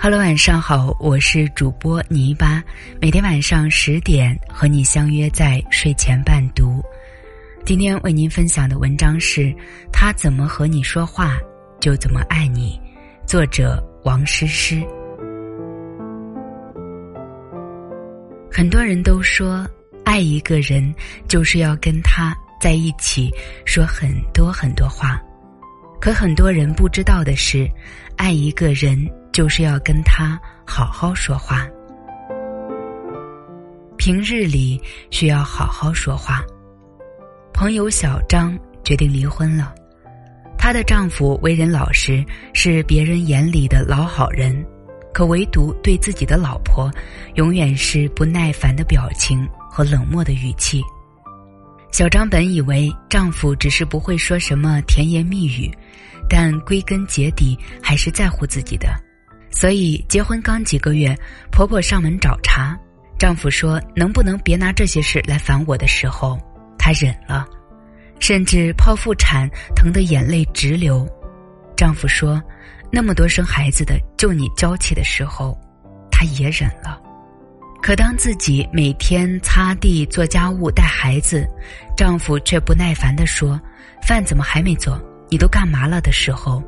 Hello，晚上好，我是主播泥巴，每天晚上十点和你相约在睡前伴读。今天为您分享的文章是：他怎么和你说话，就怎么爱你。作者王诗诗。很多人都说，爱一个人就是要跟他在一起说很多很多话。可很多人不知道的是，爱一个人就是要跟他好好说话。平日里需要好好说话。朋友小张决定离婚了，她的丈夫为人老实，是别人眼里的老好人，可唯独对自己的老婆，永远是不耐烦的表情和冷漠的语气。小张本以为丈夫只是不会说什么甜言蜜语，但归根结底还是在乎自己的，所以结婚刚几个月，婆婆上门找茬，丈夫说能不能别拿这些事来烦我的时候，她忍了，甚至剖腹产疼得眼泪直流，丈夫说那么多生孩子的就你娇气的时候，她也忍了。可当自己每天擦地、做家务、带孩子，丈夫却不耐烦地说：“饭怎么还没做？你都干嘛了？”的时候，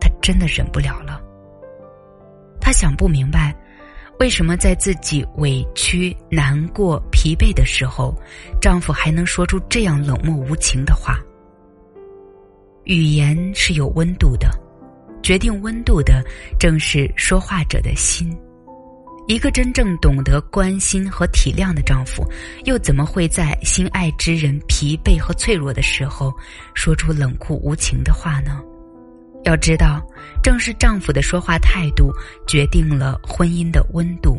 她真的忍不了了。她想不明白，为什么在自己委屈、难过、疲惫的时候，丈夫还能说出这样冷漠无情的话。语言是有温度的，决定温度的正是说话者的心。一个真正懂得关心和体谅的丈夫，又怎么会在心爱之人疲惫和脆弱的时候，说出冷酷无情的话呢？要知道，正是丈夫的说话态度，决定了婚姻的温度。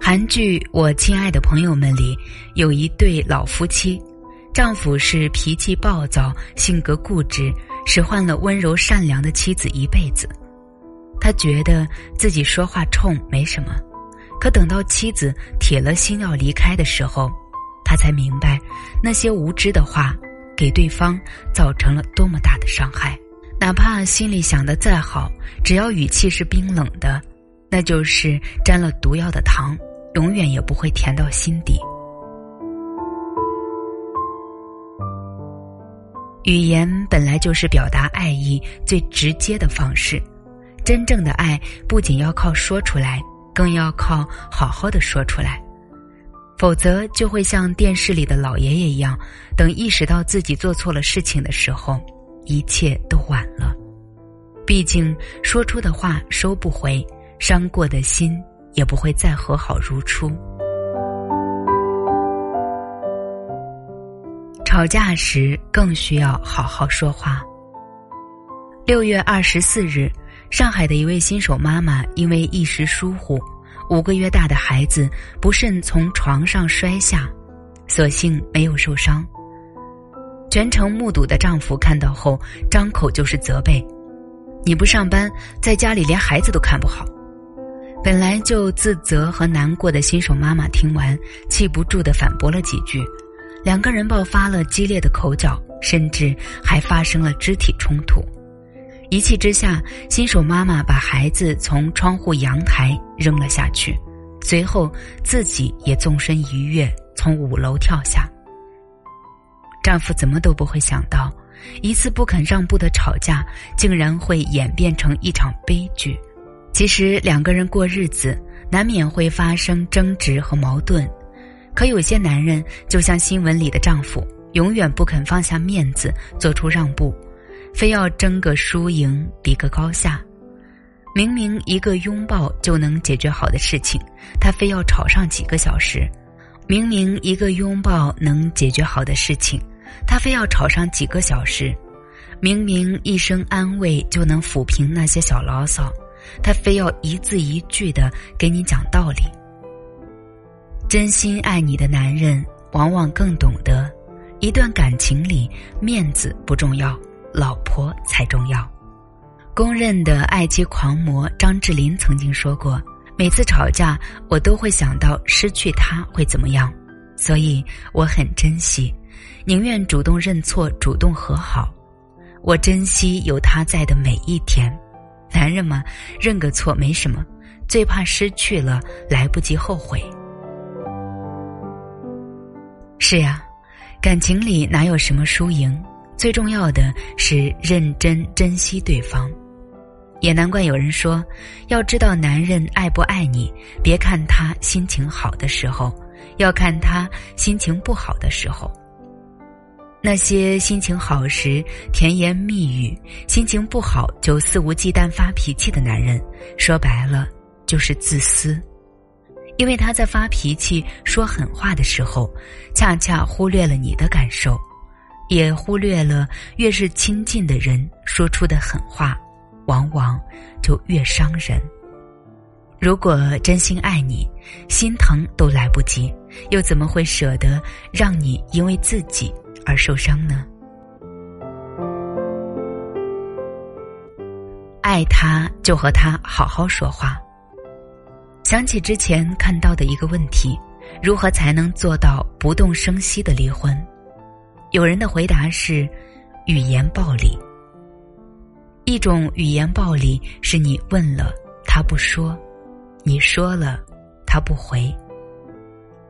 韩剧《我亲爱的朋友们》里有一对老夫妻。丈夫是脾气暴躁、性格固执，使唤了温柔善良的妻子一辈子。他觉得自己说话冲没什么，可等到妻子铁了心要离开的时候，他才明白那些无知的话给对方造成了多么大的伤害。哪怕心里想的再好，只要语气是冰冷的，那就是沾了毒药的糖，永远也不会甜到心底。语言本来就是表达爱意最直接的方式，真正的爱不仅要靠说出来，更要靠好好的说出来，否则就会像电视里的老爷爷一样，等意识到自己做错了事情的时候，一切都晚了。毕竟说出的话收不回，伤过的心也不会再和好如初。吵架时更需要好好说话。六月二十四日，上海的一位新手妈妈因为一时疏忽，五个月大的孩子不慎从床上摔下，所幸没有受伤。全程目睹的丈夫看到后，张口就是责备：“你不上班，在家里连孩子都看不好。”本来就自责和难过的新手妈妈听完，气不住的反驳了几句。两个人爆发了激烈的口角，甚至还发生了肢体冲突。一气之下，新手妈妈把孩子从窗户阳台扔了下去，随后自己也纵身一跃，从五楼跳下。丈夫怎么都不会想到，一次不肯让步的吵架，竟然会演变成一场悲剧。其实，两个人过日子，难免会发生争执和矛盾。可有些男人就像新闻里的丈夫，永远不肯放下面子，做出让步，非要争个输赢，比个高下。明明一个拥抱就能解决好的事情，他非要吵上几个小时；明明一个拥抱能解决好的事情，他非要吵上几个小时；明明一声安慰就能抚平那些小牢骚，他非要一字一句的给你讲道理。真心爱你的男人，往往更懂得，一段感情里面子不重要，老婆才重要。公认的爱妻狂魔张智霖曾经说过：“每次吵架，我都会想到失去他会怎么样，所以我很珍惜，宁愿主动认错，主动和好。我珍惜有他在的每一天。男人嘛，认个错没什么，最怕失去了来不及后悔。是呀，感情里哪有什么输赢？最重要的是认真珍惜对方。也难怪有人说，要知道男人爱不爱你，别看他心情好的时候，要看他心情不好的时候。那些心情好时甜言蜜语，心情不好就肆无忌惮发脾气的男人，说白了就是自私。因为他在发脾气、说狠话的时候，恰恰忽略了你的感受，也忽略了越是亲近的人说出的狠话，往往就越伤人。如果真心爱你，心疼都来不及，又怎么会舍得让你因为自己？而受伤呢？爱他就和他好好说话。想起之前看到的一个问题：如何才能做到不动声息的离婚？有人的回答是：语言暴力。一种语言暴力是你问了他不说，你说了他不回，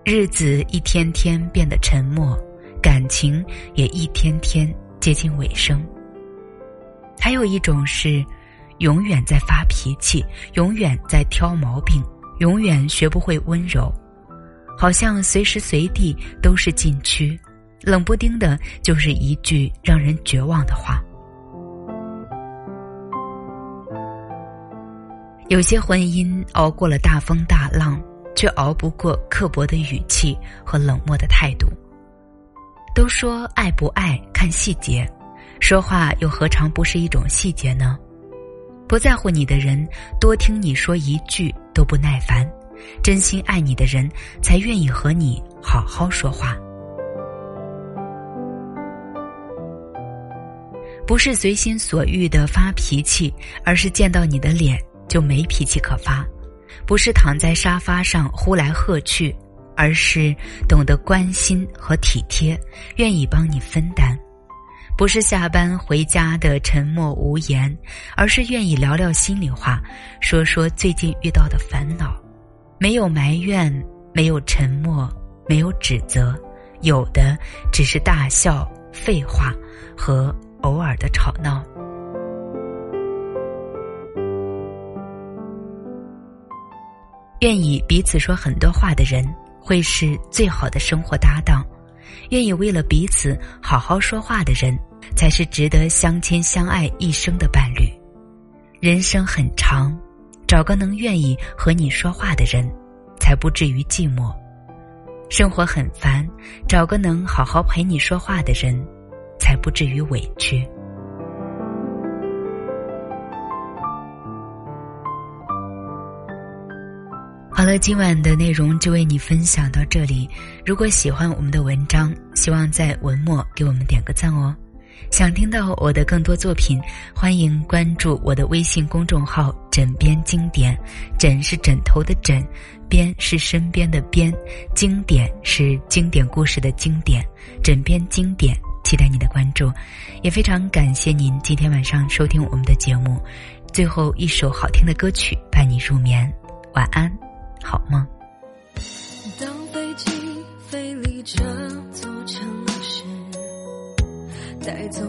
日子一天天变得沉默。感情也一天天接近尾声。还有一种是，永远在发脾气，永远在挑毛病，永远学不会温柔，好像随时随地都是禁区，冷不丁的就是一句让人绝望的话。有些婚姻熬过了大风大浪，却熬不过刻薄的语气和冷漠的态度。都说爱不爱看细节，说话又何尝不是一种细节呢？不在乎你的人，多听你说一句都不耐烦；真心爱你的人，才愿意和你好好说话。不是随心所欲的发脾气，而是见到你的脸就没脾气可发；不是躺在沙发上呼来喝去。而是懂得关心和体贴，愿意帮你分担；不是下班回家的沉默无言，而是愿意聊聊心里话，说说最近遇到的烦恼。没有埋怨，没有沉默，没有指责，有的只是大笑、废话和偶尔的吵闹。愿意彼此说很多话的人。会是最好的生活搭档，愿意为了彼此好好说话的人，才是值得相亲相爱一生的伴侣。人生很长，找个能愿意和你说话的人，才不至于寂寞。生活很烦，找个能好好陪你说话的人，才不至于委屈。好了，今晚的内容就为你分享到这里。如果喜欢我们的文章，希望在文末给我们点个赞哦。想听到我的更多作品，欢迎关注我的微信公众号“枕边经典”。枕是枕头的枕，边是身边的边，经典是经典故事的经典。枕边经典，期待你的关注，也非常感谢您今天晚上收听我们的节目。最后一首好听的歌曲伴你入眠，晚安。好梦。当飞机飞离这座城市，带走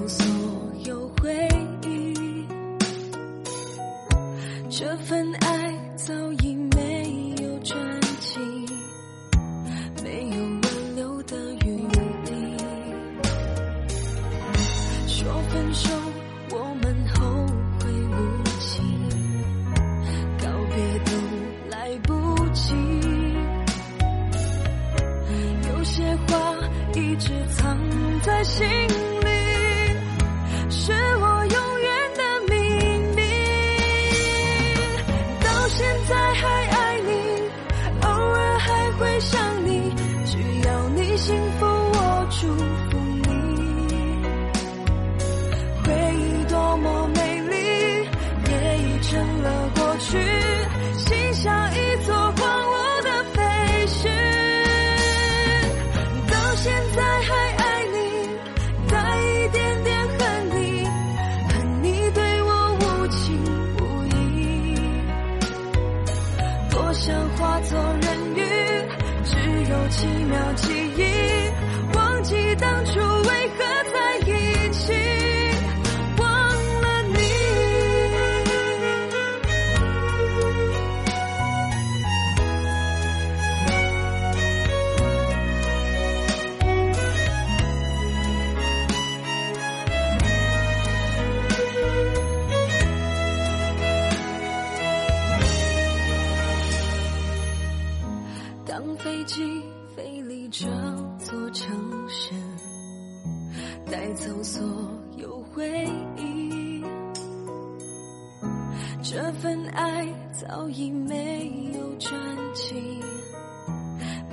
已没有转机，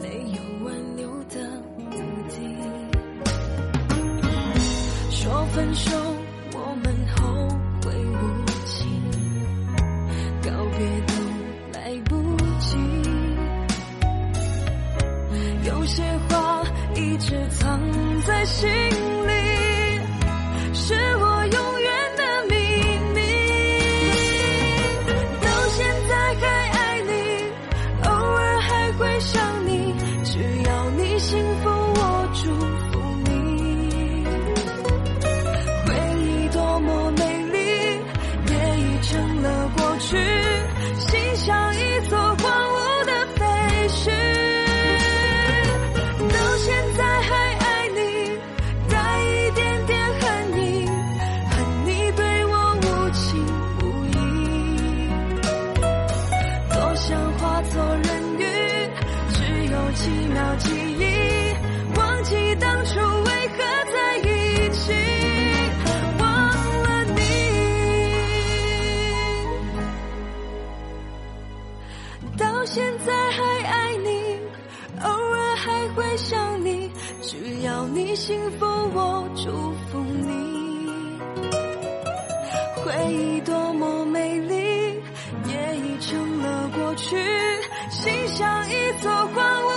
没有挽留的余地。说分手，我们后会无期，告别都来不及。有些话一直藏在心里，现在还爱你，偶尔还会想你，只要你幸福，我祝福你。回忆多么美丽，也已成了过去，心像一座荒芜